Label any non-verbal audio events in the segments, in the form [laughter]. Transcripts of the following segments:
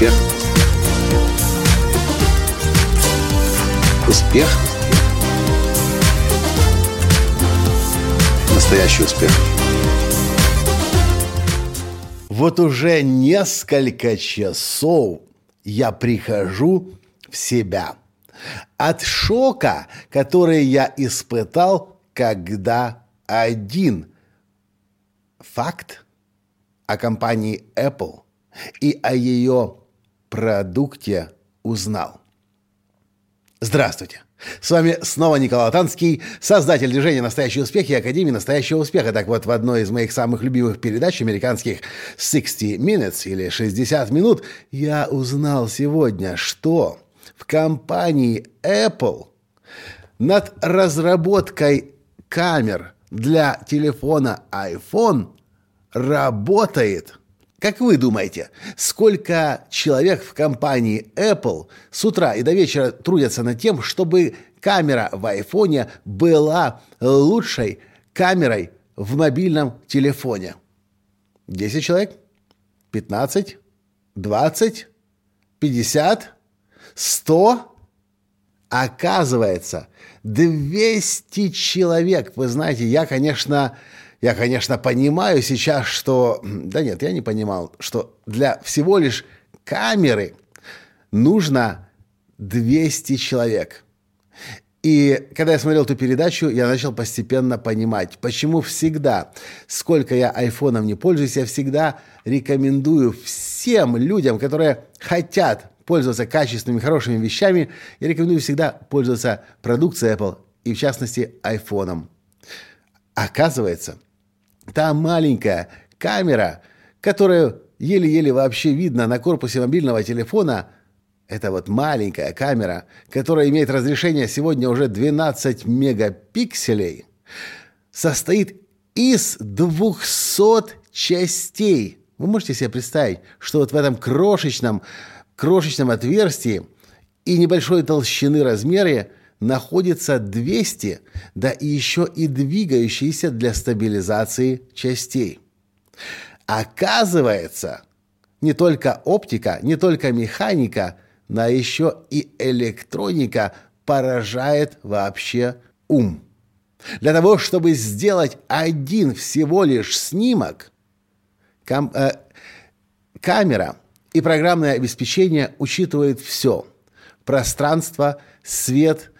Успех. Успех. Настоящий успех. Вот уже несколько часов я прихожу в себя от шока, который я испытал, когда один факт о компании Apple и о ее продукте узнал. Здравствуйте! С вами снова Николай Танский, создатель движения «Настоящий успех» и Академии «Настоящего успеха». Так вот, в одной из моих самых любимых передач американских 60 Minutes или 60 минут я узнал сегодня, что в компании Apple над разработкой камер для телефона iPhone работает – как вы думаете, сколько человек в компании Apple с утра и до вечера трудятся над тем, чтобы камера в айфоне была лучшей камерой в мобильном телефоне? 10 человек? 15? 20? 50? 100? Оказывается, 200 человек. Вы знаете, я, конечно, я, конечно, понимаю сейчас, что... Да нет, я не понимал, что для всего лишь камеры нужно 200 человек. И когда я смотрел эту передачу, я начал постепенно понимать, почему всегда, сколько я айфоном не пользуюсь, я всегда рекомендую всем людям, которые хотят пользоваться качественными, хорошими вещами, я рекомендую всегда пользоваться продукцией Apple и, в частности, айфоном. Оказывается, Та маленькая камера, которую еле-еле вообще видно на корпусе мобильного телефона, это вот маленькая камера, которая имеет разрешение сегодня уже 12 мегапикселей, состоит из 200 частей. Вы можете себе представить, что вот в этом крошечном, крошечном отверстии и небольшой толщины размере находится 200, да и еще и двигающиеся для стабилизации частей. Оказывается, не только оптика, не только механика, но еще и электроника поражает вообще ум. Для того, чтобы сделать один всего лишь снимок, кам э, камера и программное обеспечение учитывают все. Пространство, свет,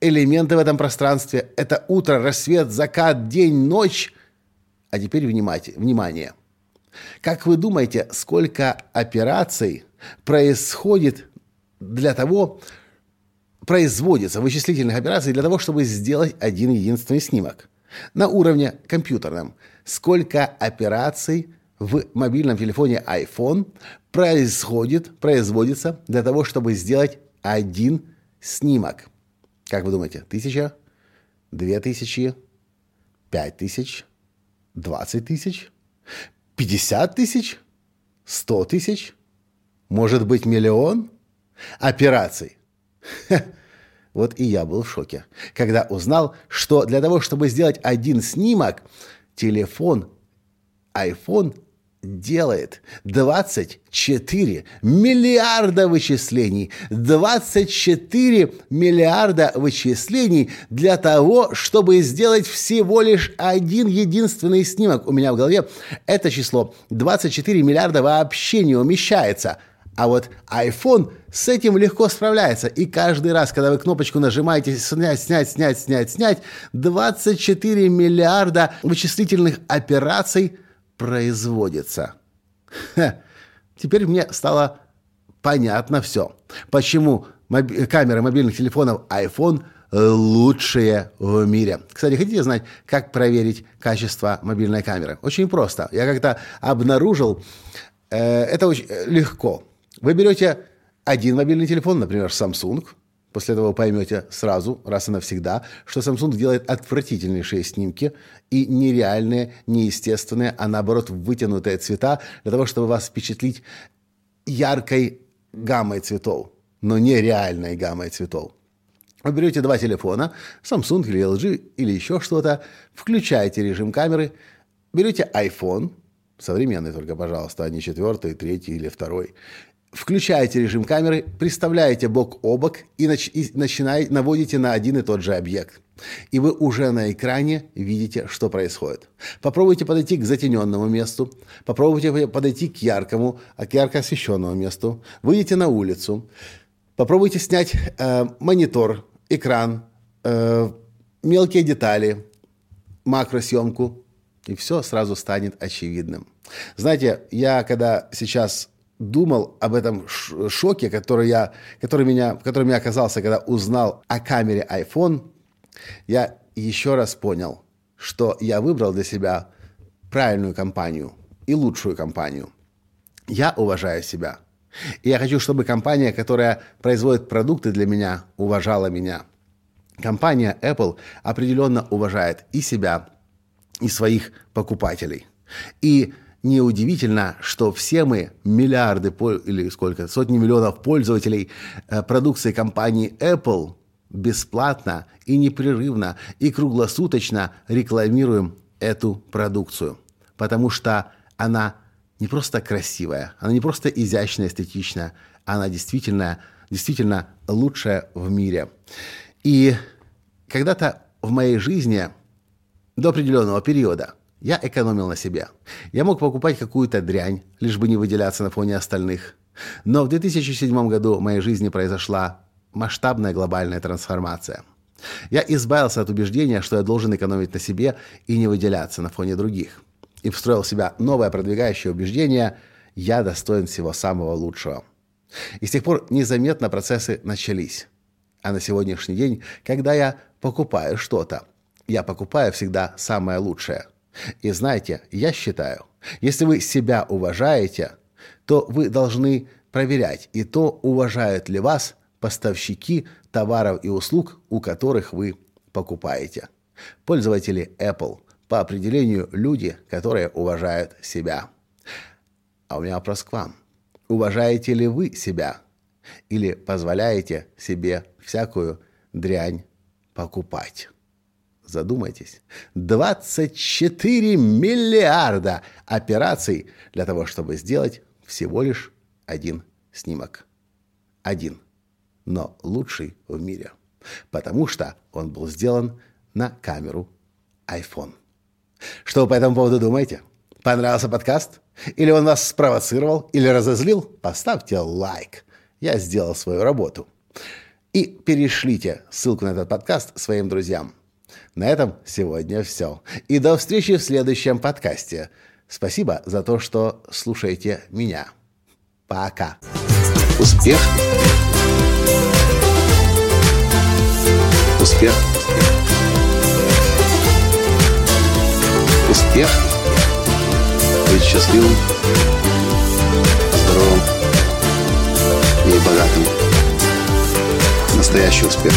элементы в этом пространстве. Это утро, рассвет, закат, день, ночь. А теперь внимайте, внимание. Как вы думаете, сколько операций происходит для того, производится вычислительных операций для того, чтобы сделать один единственный снимок? На уровне компьютерном. Сколько операций в мобильном телефоне iPhone происходит, производится для того, чтобы сделать один снимок? Как вы думаете, тысяча, две тысячи, пять тысяч, двадцать тысяч, пятьдесят тысяч, сто тысяч, может быть, миллион операций? [laughs] Вот и я был в шоке, когда узнал, что для того, чтобы сделать один снимок, телефон, iPhone делает 24 миллиарда вычислений. 24 миллиарда вычислений для того, чтобы сделать всего лишь один единственный снимок. У меня в голове это число 24 миллиарда вообще не умещается. А вот iPhone с этим легко справляется. И каждый раз, когда вы кнопочку нажимаете «снять, снять, снять, снять, снять», 24 миллиарда вычислительных операций – производится. Ха, теперь мне стало понятно все. Почему моб... камеры мобильных телефонов iPhone лучшие в мире. Кстати, хотите знать, как проверить качество мобильной камеры? Очень просто. Я как-то обнаружил, э, это очень легко. Вы берете один мобильный телефон, например, Samsung, После этого поймете сразу, раз и навсегда, что Samsung делает отвратительнейшие снимки и нереальные, неестественные, а наоборот вытянутые цвета для того, чтобы вас впечатлить яркой гаммой цветов, но не реальной гаммой цветов. Вы берете два телефона, Samsung или LG или еще что-то, включаете режим камеры, берете iPhone, современный только, пожалуйста, а не четвертый, третий или второй, включаете режим камеры, приставляете бок о бок и, нач- и начинаете, наводите на один и тот же объект. И вы уже на экране видите, что происходит. Попробуйте подойти к затененному месту, попробуйте подойти к яркому, а к ярко освещенному месту, выйдите на улицу, попробуйте снять э, монитор, экран, э, мелкие детали, макросъемку, и все сразу станет очевидным. Знаете, я когда сейчас думал об этом шоке, который, я, который, меня, в котором я оказался, когда узнал о камере iPhone, я еще раз понял, что я выбрал для себя правильную компанию и лучшую компанию. Я уважаю себя. И я хочу, чтобы компания, которая производит продукты для меня, уважала меня. Компания Apple определенно уважает и себя, и своих покупателей. И неудивительно, что все мы, миллиарды или сколько, сотни миллионов пользователей э, продукции компании Apple бесплатно и непрерывно и круглосуточно рекламируем эту продукцию. Потому что она не просто красивая, она не просто изящная, эстетичная, она действительно, действительно лучшая в мире. И когда-то в моей жизни до определенного периода я экономил на себе. Я мог покупать какую-то дрянь, лишь бы не выделяться на фоне остальных. Но в 2007 году в моей жизни произошла масштабная глобальная трансформация. Я избавился от убеждения, что я должен экономить на себе и не выделяться на фоне других. И встроил в себя новое продвигающее убеждение «я достоин всего самого лучшего». И с тех пор незаметно процессы начались. А на сегодняшний день, когда я покупаю что-то, я покупаю всегда самое лучшее – и знаете, я считаю, если вы себя уважаете, то вы должны проверять и то, уважают ли вас поставщики товаров и услуг, у которых вы покупаете. Пользователи Apple по определению люди, которые уважают себя. А у меня вопрос к вам. Уважаете ли вы себя? Или позволяете себе всякую дрянь покупать? Задумайтесь. 24 миллиарда операций для того, чтобы сделать всего лишь один снимок. Один. Но лучший в мире. Потому что он был сделан на камеру iPhone. Что вы по этому поводу думаете? Понравился подкаст? Или он вас спровоцировал или разозлил? Поставьте лайк. Я сделал свою работу. И перешлите ссылку на этот подкаст своим друзьям. На этом сегодня все. И до встречи в следующем подкасте. Спасибо за то, что слушаете меня. Пока. Успех. Успех. Успех. Быть счастливым, здоровым и богатым. Настоящий успех.